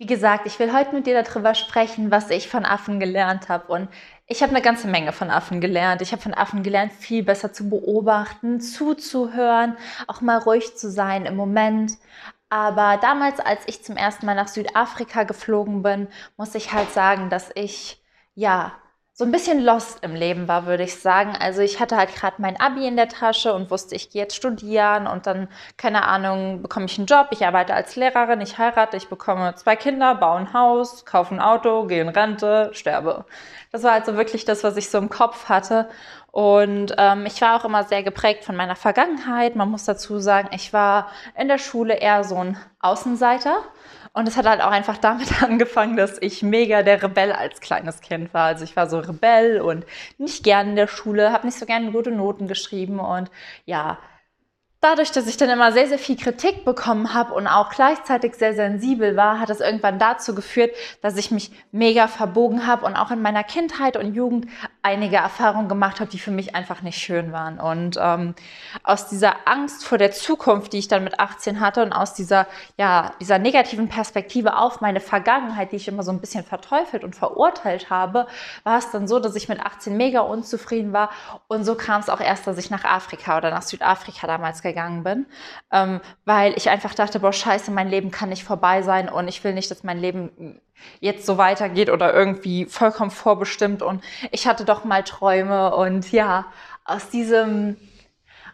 Wie gesagt, ich will heute mit dir darüber sprechen, was ich von Affen gelernt habe. Und ich habe eine ganze Menge von Affen gelernt. Ich habe von Affen gelernt, viel besser zu beobachten, zuzuhören, auch mal ruhig zu sein im Moment. Aber damals, als ich zum ersten Mal nach Südafrika geflogen bin, muss ich halt sagen, dass ich ja so ein bisschen lost im Leben war, würde ich sagen. Also ich hatte halt gerade mein Abi in der Tasche und wusste, ich gehe jetzt studieren und dann, keine Ahnung, bekomme ich einen Job, ich arbeite als Lehrerin, ich heirate, ich bekomme zwei Kinder, baue ein Haus, kaufe ein Auto, gehe in Rente, sterbe. Das war also wirklich das, was ich so im Kopf hatte. Und ähm, ich war auch immer sehr geprägt von meiner Vergangenheit. Man muss dazu sagen, ich war in der Schule eher so ein Außenseiter. Und es hat halt auch einfach damit angefangen, dass ich mega der Rebell als kleines Kind war. Also ich war so Rebell und nicht gern in der Schule, habe nicht so gerne gute Noten geschrieben und ja, dadurch, dass ich dann immer sehr, sehr viel Kritik bekommen habe und auch gleichzeitig sehr sensibel war, hat es irgendwann dazu geführt, dass ich mich mega verbogen habe und auch in meiner Kindheit und Jugend einige Erfahrungen gemacht habe, die für mich einfach nicht schön waren. Und ähm, aus dieser Angst vor der Zukunft, die ich dann mit 18 hatte und aus dieser, ja, dieser negativen Perspektive auf meine Vergangenheit, die ich immer so ein bisschen verteufelt und verurteilt habe, war es dann so, dass ich mit 18 mega unzufrieden war. Und so kam es auch erst, dass ich nach Afrika oder nach Südafrika damals gegangen bin, ähm, weil ich einfach dachte, boah, scheiße, mein Leben kann nicht vorbei sein und ich will nicht, dass mein Leben jetzt so weitergeht oder irgendwie vollkommen vorbestimmt und ich hatte doch mal Träume und ja, aus diesem,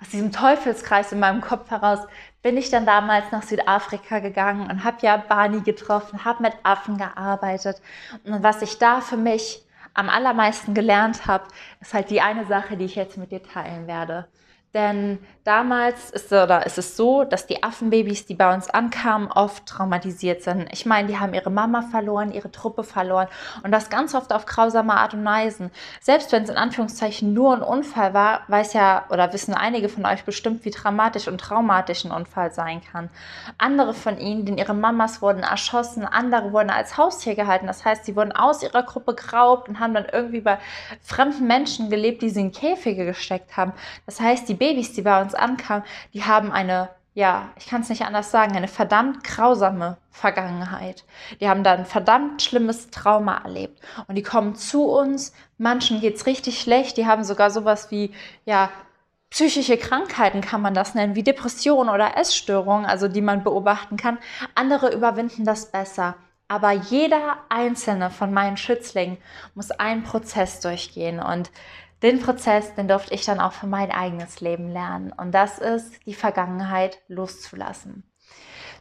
aus diesem Teufelskreis in meinem Kopf heraus bin ich dann damals nach Südafrika gegangen und habe ja Barney getroffen, habe mit Affen gearbeitet und was ich da für mich am allermeisten gelernt habe, ist halt die eine Sache, die ich jetzt mit dir teilen werde. Denn damals ist, oder ist es so, dass die Affenbabys, die bei uns ankamen, oft traumatisiert sind. Ich meine, die haben ihre Mama verloren, ihre Truppe verloren und das ganz oft auf grausame Art und Weise. Selbst wenn es in Anführungszeichen nur ein Unfall war, weiß ja oder wissen einige von euch bestimmt, wie dramatisch und traumatisch ein Unfall sein kann. Andere von ihnen, denn ihre Mamas wurden erschossen, andere wurden als Haustier gehalten. Das heißt, sie wurden aus ihrer Gruppe geraubt und haben dann irgendwie bei fremden Menschen gelebt, die sie in Käfige gesteckt haben. Das heißt, die Babys, die bei uns ankamen, die haben eine, ja, ich kann es nicht anders sagen, eine verdammt grausame Vergangenheit. Die haben da ein verdammt schlimmes Trauma erlebt. Und die kommen zu uns, manchen geht es richtig schlecht, die haben sogar sowas wie, ja, psychische Krankheiten kann man das nennen, wie Depressionen oder Essstörungen, also die man beobachten kann. Andere überwinden das besser. Aber jeder einzelne von meinen Schützlingen muss einen Prozess durchgehen. Und den Prozess, den durfte ich dann auch für mein eigenes Leben lernen. Und das ist, die Vergangenheit loszulassen.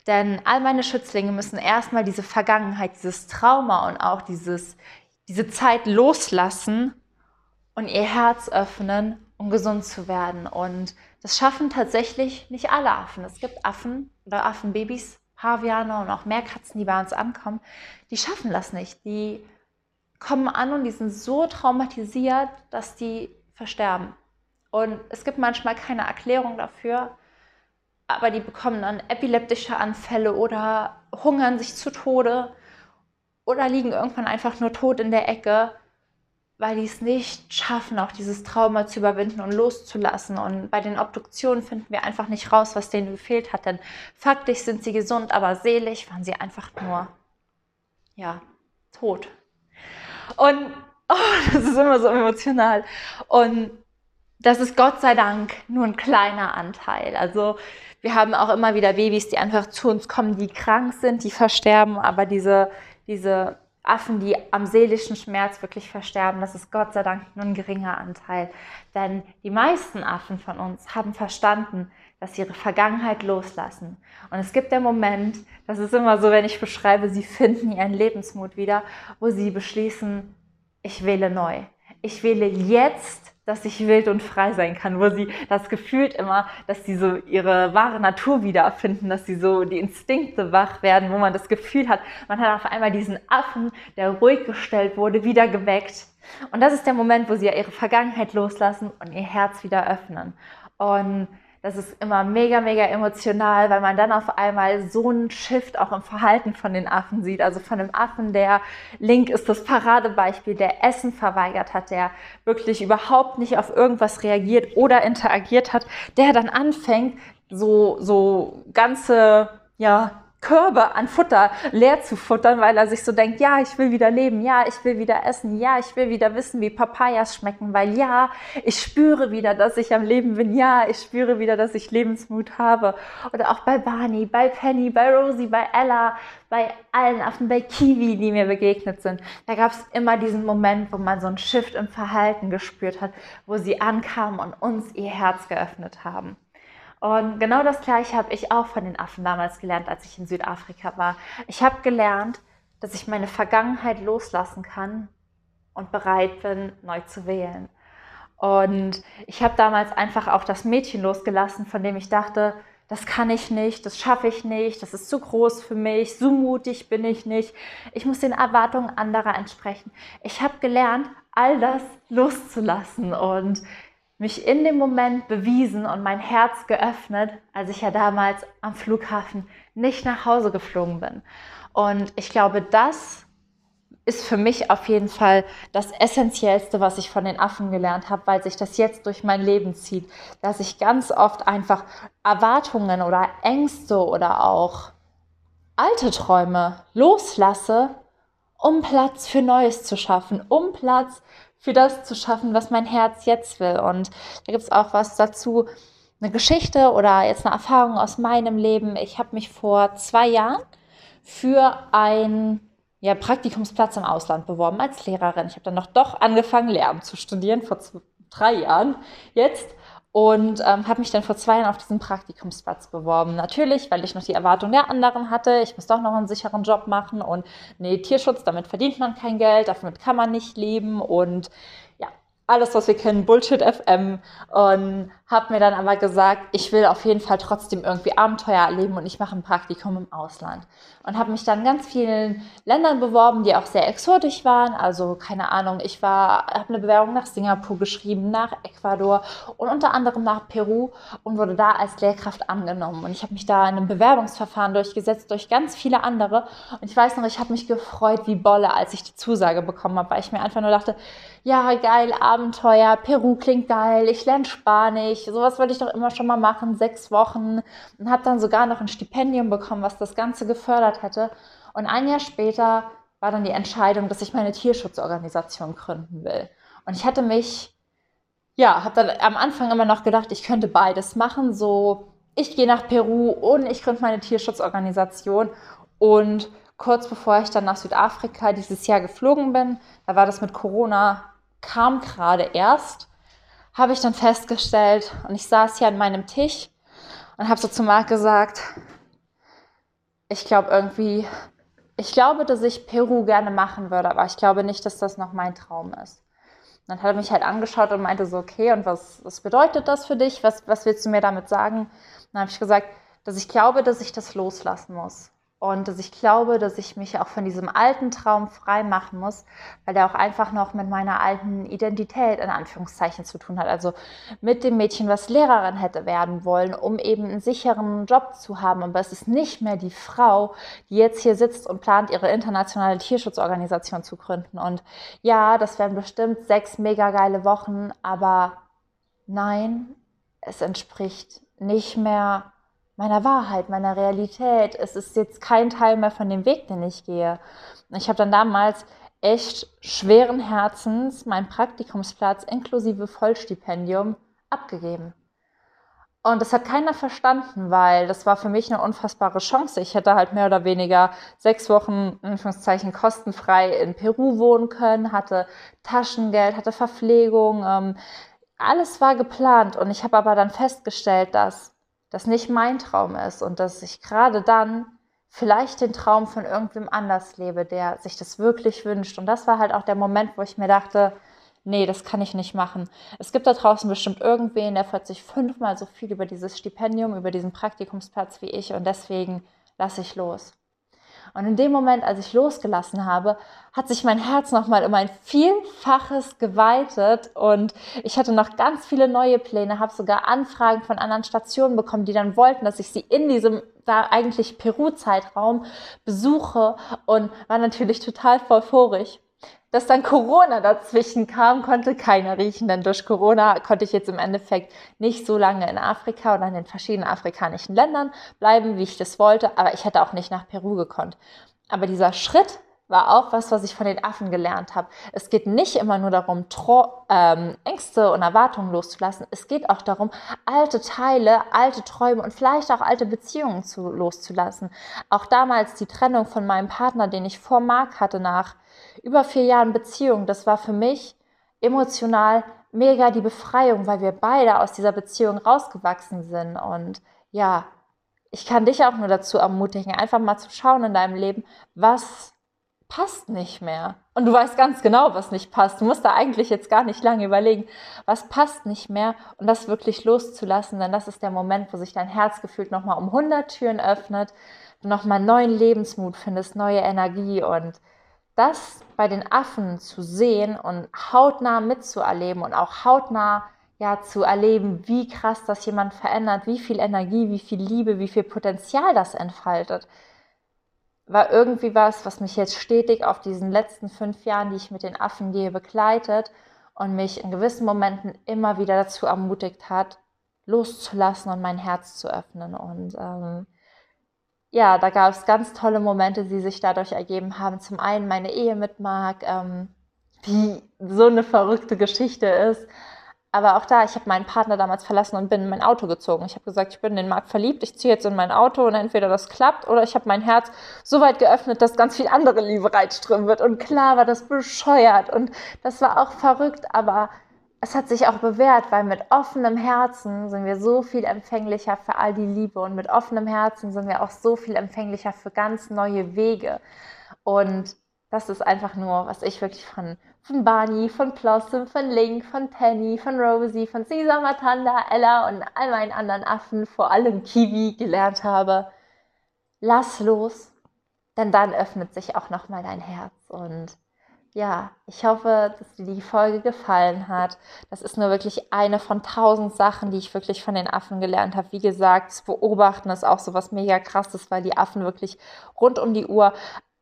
Denn all meine Schützlinge müssen erstmal diese Vergangenheit, dieses Trauma und auch dieses, diese Zeit loslassen und ihr Herz öffnen, um gesund zu werden. Und das schaffen tatsächlich nicht alle Affen. Es gibt Affen oder Affenbabys, Paviane und auch Meerkatzen, die bei uns ankommen, die schaffen das nicht. Die kommen an und die sind so traumatisiert, dass die versterben. Und es gibt manchmal keine Erklärung dafür, aber die bekommen dann epileptische Anfälle oder hungern sich zu Tode oder liegen irgendwann einfach nur tot in der Ecke, weil die es nicht schaffen, auch dieses Trauma zu überwinden und loszulassen. Und bei den Obduktionen finden wir einfach nicht raus, was denen gefehlt hat. Denn faktisch sind sie gesund, aber seelisch waren sie einfach nur, ja, tot. Und oh, das ist immer so emotional. Und das ist Gott sei Dank nur ein kleiner Anteil. Also wir haben auch immer wieder Babys, die einfach zu uns kommen, die krank sind, die versterben, aber diese, diese Affen, die am seelischen Schmerz wirklich versterben, das ist Gott sei Dank nur ein geringer Anteil. Denn die meisten Affen von uns haben verstanden, dass sie ihre Vergangenheit loslassen. Und es gibt der Moment, das ist immer so, wenn ich beschreibe, sie finden ihren Lebensmut wieder, wo sie beschließen, ich wähle neu. Ich wähle jetzt dass ich wild und frei sein kann, wo sie das gefühlt immer, dass sie so ihre wahre Natur wiederfinden, dass sie so die Instinkte wach werden, wo man das Gefühl hat, man hat auf einmal diesen Affen, der ruhig gestellt wurde, wieder geweckt. Und das ist der Moment, wo sie ja ihre Vergangenheit loslassen und ihr Herz wieder öffnen. Und das ist immer mega, mega emotional, weil man dann auf einmal so einen Shift auch im Verhalten von den Affen sieht. Also von dem Affen, der Link ist das Paradebeispiel, der Essen verweigert hat, der wirklich überhaupt nicht auf irgendwas reagiert oder interagiert hat, der dann anfängt, so, so ganze, ja, Körbe an Futter leer zu futtern, weil er sich so denkt, ja, ich will wieder leben, ja, ich will wieder essen, ja, ich will wieder wissen, wie Papayas schmecken, weil ja, ich spüre wieder, dass ich am Leben bin, ja, ich spüre wieder, dass ich Lebensmut habe. Oder auch bei Barney, bei Penny, bei Rosie, bei Ella, bei allen Affen, bei Kiwi, die mir begegnet sind. Da gab es immer diesen Moment, wo man so ein Shift im Verhalten gespürt hat, wo sie ankamen und uns ihr Herz geöffnet haben. Und genau das Gleiche habe ich auch von den Affen damals gelernt, als ich in Südafrika war. Ich habe gelernt, dass ich meine Vergangenheit loslassen kann und bereit bin, neu zu wählen. Und ich habe damals einfach auch das Mädchen losgelassen, von dem ich dachte, das kann ich nicht, das schaffe ich nicht, das ist zu groß für mich, so mutig bin ich nicht, ich muss den Erwartungen anderer entsprechen. Ich habe gelernt, all das loszulassen und mich in dem Moment bewiesen und mein Herz geöffnet, als ich ja damals am Flughafen nicht nach Hause geflogen bin. Und ich glaube, das ist für mich auf jeden Fall das Essentiellste, was ich von den Affen gelernt habe, weil sich das jetzt durch mein Leben zieht, dass ich ganz oft einfach Erwartungen oder Ängste oder auch alte Träume loslasse, um Platz für Neues zu schaffen, um Platz für das zu schaffen, was mein Herz jetzt will. Und da gibt es auch was dazu, eine Geschichte oder jetzt eine Erfahrung aus meinem Leben. Ich habe mich vor zwei Jahren für ein ja, Praktikumsplatz im Ausland beworben als Lehrerin. Ich habe dann noch doch angefangen, Lehramt zu studieren vor zwei, drei Jahren jetzt und ähm, habe mich dann vor zwei Jahren auf diesen Praktikumsplatz beworben. Natürlich, weil ich noch die Erwartung der anderen hatte, ich muss doch noch einen sicheren Job machen. Und nee, Tierschutz, damit verdient man kein Geld, damit kann man nicht leben. Und ja, alles, was wir kennen, Bullshit FM und habe mir dann aber gesagt, ich will auf jeden Fall trotzdem irgendwie Abenteuer erleben und ich mache ein Praktikum im Ausland. Und habe mich dann ganz vielen Ländern beworben, die auch sehr exotisch waren. Also keine Ahnung, ich habe eine Bewerbung nach Singapur geschrieben, nach Ecuador und unter anderem nach Peru und wurde da als Lehrkraft angenommen. Und ich habe mich da in einem Bewerbungsverfahren durchgesetzt durch ganz viele andere. Und ich weiß noch, ich habe mich gefreut wie Bolle, als ich die Zusage bekommen habe, weil ich mir einfach nur dachte, ja geil, Abenteuer, Peru klingt geil, ich lerne Spanisch sowas wollte ich doch immer schon mal machen, sechs Wochen und habe dann sogar noch ein Stipendium bekommen, was das Ganze gefördert hätte. Und ein Jahr später war dann die Entscheidung, dass ich meine Tierschutzorganisation gründen will. Und ich hatte mich, ja, habe dann am Anfang immer noch gedacht, ich könnte beides machen, so ich gehe nach Peru und ich gründe meine Tierschutzorganisation. Und kurz bevor ich dann nach Südafrika dieses Jahr geflogen bin, da war das mit Corona, kam gerade erst habe ich dann festgestellt und ich saß hier an meinem Tisch und habe so zu Marc gesagt, ich glaube irgendwie, ich glaube, dass ich Peru gerne machen würde, aber ich glaube nicht, dass das noch mein Traum ist. Und dann hat er mich halt angeschaut und meinte so, okay, und was, was bedeutet das für dich? Was, was willst du mir damit sagen? Und dann habe ich gesagt, dass ich glaube, dass ich das loslassen muss und dass ich glaube, dass ich mich auch von diesem alten Traum frei machen muss, weil der auch einfach noch mit meiner alten Identität in Anführungszeichen zu tun hat. Also mit dem Mädchen, was Lehrerin hätte werden wollen, um eben einen sicheren Job zu haben. Aber es ist nicht mehr die Frau, die jetzt hier sitzt und plant, ihre internationale Tierschutzorganisation zu gründen. Und ja, das wären bestimmt sechs mega geile Wochen, aber nein, es entspricht nicht mehr meiner Wahrheit, meiner Realität. Es ist jetzt kein Teil mehr von dem Weg, den ich gehe. Ich habe dann damals echt schweren Herzens meinen Praktikumsplatz inklusive Vollstipendium abgegeben. Und das hat keiner verstanden, weil das war für mich eine unfassbare Chance. Ich hätte halt mehr oder weniger sechs Wochen, in Anführungszeichen, kostenfrei in Peru wohnen können, hatte Taschengeld, hatte Verpflegung, ähm, alles war geplant. Und ich habe aber dann festgestellt, dass das nicht mein Traum ist und dass ich gerade dann vielleicht den Traum von irgendwem anders lebe, der sich das wirklich wünscht. Und das war halt auch der Moment, wo ich mir dachte, nee, das kann ich nicht machen. Es gibt da draußen bestimmt irgendwen, der freut sich fünfmal so viel über dieses Stipendium, über diesen Praktikumsplatz wie ich und deswegen lasse ich los. Und in dem Moment, als ich losgelassen habe, hat sich mein Herz nochmal um ein Vielfaches geweitet und ich hatte noch ganz viele neue Pläne, habe sogar Anfragen von anderen Stationen bekommen, die dann wollten, dass ich sie in diesem da eigentlich Peru-Zeitraum besuche und war natürlich total vorig. Dass dann Corona dazwischen kam, konnte keiner riechen, denn durch Corona konnte ich jetzt im Endeffekt nicht so lange in Afrika oder in den verschiedenen afrikanischen Ländern bleiben, wie ich das wollte, aber ich hätte auch nicht nach Peru gekonnt. Aber dieser Schritt war auch was, was ich von den Affen gelernt habe. Es geht nicht immer nur darum, ähm, Ängste und Erwartungen loszulassen. Es geht auch darum, alte Teile, alte Träume und vielleicht auch alte Beziehungen zu, loszulassen. Auch damals die Trennung von meinem Partner, den ich vor Marc hatte nach über vier Jahren Beziehung, das war für mich emotional mega die Befreiung, weil wir beide aus dieser Beziehung rausgewachsen sind. Und ja, ich kann dich auch nur dazu ermutigen, einfach mal zu schauen in deinem Leben, was passt nicht mehr. Und du weißt ganz genau, was nicht passt. Du musst da eigentlich jetzt gar nicht lange überlegen, was passt nicht mehr und das wirklich loszulassen, denn das ist der Moment, wo sich dein Herz gefühlt nochmal um 100 Türen öffnet, du nochmal neuen Lebensmut findest, neue Energie und das bei den Affen zu sehen und hautnah mitzuerleben und auch hautnah ja zu erleben, wie krass das jemand verändert, wie viel Energie, wie viel Liebe, wie viel Potenzial das entfaltet, war irgendwie was, was mich jetzt stetig auf diesen letzten fünf Jahren, die ich mit den Affen gehe, begleitet und mich in gewissen Momenten immer wieder dazu ermutigt hat, loszulassen und mein Herz zu öffnen. Und ähm, ja, da gab es ganz tolle Momente, die sich dadurch ergeben haben. Zum einen meine Ehe mit Marc, ähm, die so eine verrückte Geschichte ist. Aber auch da, ich habe meinen Partner damals verlassen und bin in mein Auto gezogen. Ich habe gesagt, ich bin in den Markt verliebt, ich ziehe jetzt in mein Auto und entweder das klappt oder ich habe mein Herz so weit geöffnet, dass ganz viel andere Liebe reinströmen wird. Und klar war das bescheuert und das war auch verrückt, aber es hat sich auch bewährt, weil mit offenem Herzen sind wir so viel empfänglicher für all die Liebe und mit offenem Herzen sind wir auch so viel empfänglicher für ganz neue Wege. Und das ist einfach nur, was ich wirklich von, von Barney, von Blossom, von Link, von Penny, von Rosie, von Caesar Matanda, Ella und all meinen anderen Affen, vor allem Kiwi, gelernt habe. Lass los, denn dann öffnet sich auch nochmal dein Herz und ja, ich hoffe, dass dir die Folge gefallen hat. Das ist nur wirklich eine von tausend Sachen, die ich wirklich von den Affen gelernt habe. Wie gesagt, das Beobachten ist auch so was mega krasses, weil die Affen wirklich rund um die Uhr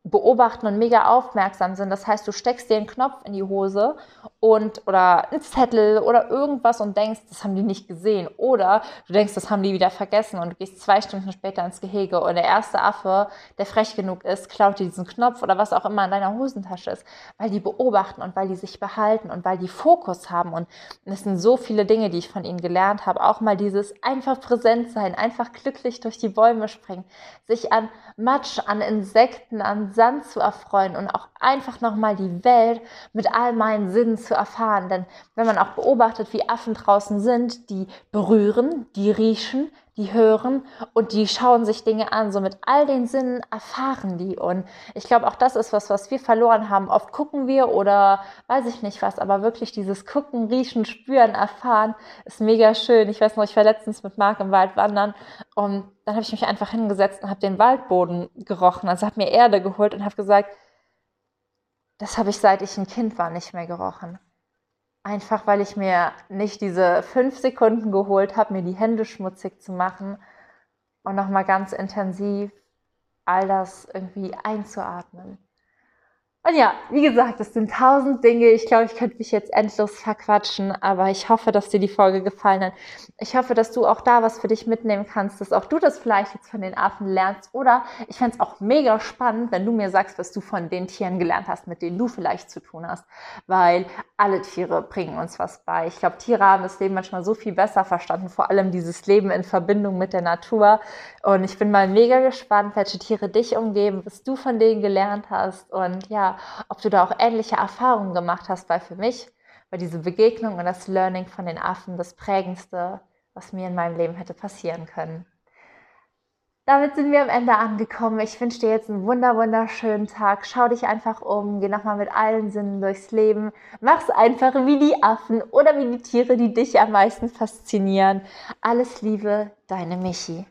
beobachten und mega aufmerksam sind. Das heißt, du steckst dir einen Knopf in die Hose und oder einen Zettel oder irgendwas und denkst, das haben die nicht gesehen. Oder du denkst, das haben die wieder vergessen und du gehst zwei Stunden später ins Gehege und der erste Affe, der frech genug ist, klaut dir diesen Knopf oder was auch immer in deiner Hosentasche ist, weil die beobachten und weil die sich behalten und weil die Fokus haben. Und es sind so viele Dinge, die ich von ihnen gelernt habe. Auch mal dieses einfach präsent sein, einfach glücklich durch die Bäume springen, sich an Matsch, an Insekten, an Sand zu erfreuen und auch einfach nochmal die Welt mit all meinen Sinnen zu erfahren. Denn wenn man auch beobachtet, wie Affen draußen sind, die berühren, die riechen, die hören und die schauen sich Dinge an. So mit all den Sinnen erfahren die. Und ich glaube, auch das ist was, was wir verloren haben. Oft gucken wir oder weiß ich nicht was, aber wirklich dieses Gucken, Riechen, Spüren, Erfahren ist mega schön. Ich weiß noch, ich war letztens mit Marc im Wald wandern und dann habe ich mich einfach hingesetzt und habe den Waldboden gerochen. Also habe mir Erde geholt und habe gesagt, das habe ich seit ich ein Kind war nicht mehr gerochen. Einfach weil ich mir nicht diese fünf Sekunden geholt habe, mir die Hände schmutzig zu machen und nochmal ganz intensiv all das irgendwie einzuatmen. Und ja, wie gesagt, es sind tausend Dinge. Ich glaube, ich könnte mich jetzt endlos verquatschen, aber ich hoffe, dass dir die Folge gefallen hat. Ich hoffe, dass du auch da was für dich mitnehmen kannst, dass auch du das vielleicht jetzt von den Affen lernst. Oder ich fände es auch mega spannend, wenn du mir sagst, was du von den Tieren gelernt hast, mit denen du vielleicht zu tun hast. Weil alle Tiere bringen uns was bei. Ich glaube, Tiere haben das Leben manchmal so viel besser verstanden, vor allem dieses Leben in Verbindung mit der Natur. Und ich bin mal mega gespannt, welche Tiere dich umgeben, was du von denen gelernt hast. Und ja, ob du da auch ähnliche Erfahrungen gemacht hast, weil für mich war diese Begegnung und das Learning von den Affen das prägendste, was mir in meinem Leben hätte passieren können. Damit sind wir am Ende angekommen. Ich wünsche dir jetzt einen wunder wunderschönen Tag. Schau dich einfach um, geh nochmal mit allen Sinnen durchs Leben. Mach's einfach wie die Affen oder wie die Tiere, die dich am meisten faszinieren. Alles Liebe, deine Michi.